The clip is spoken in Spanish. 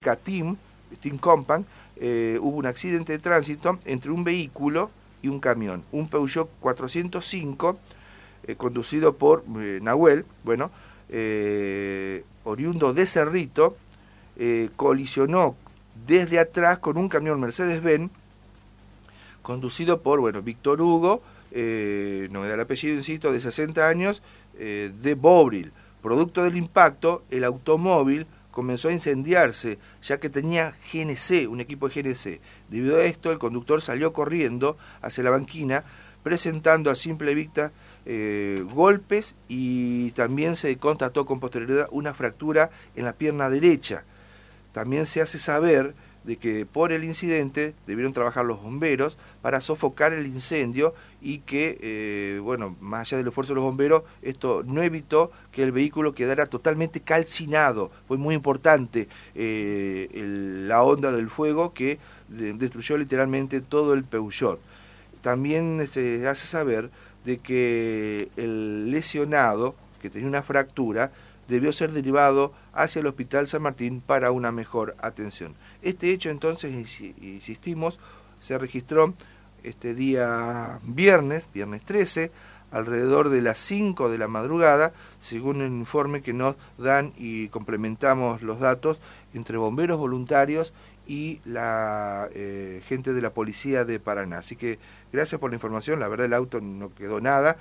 Team, Team Compan, eh, hubo un accidente de tránsito entre un vehículo y un camión. Un Peugeot 405, eh, conducido por eh, Nahuel, bueno, oriundo de Cerrito, colisionó desde atrás con un camión Mercedes-Benz, conducido por, bueno, Víctor Hugo, no me da el apellido, insisto, de 60 años, de Bobril. Producto del impacto, el automóvil comenzó a incendiarse, ya que tenía GNC, un equipo de GNC. Debido a esto, el conductor salió corriendo hacia la banquina, presentando a simple vista eh, golpes y también se constató con posterioridad una fractura en la pierna derecha. También se hace saber de que por el incidente debieron trabajar los bomberos para sofocar el incendio y que, eh, bueno, más allá del esfuerzo de los bomberos, esto no evitó que el vehículo quedara totalmente calcinado. Fue muy importante eh, la onda del fuego que destruyó literalmente todo el Peugeot. También se hace saber de que el lesionado, que tenía una fractura, debió ser derivado hacia el Hospital San Martín para una mejor atención. Este hecho entonces, insistimos, se registró este día viernes, viernes 13, alrededor de las 5 de la madrugada, según el informe que nos dan y complementamos los datos entre bomberos voluntarios y la eh, gente de la policía de Paraná. Así que gracias por la información, la verdad el auto no quedó nada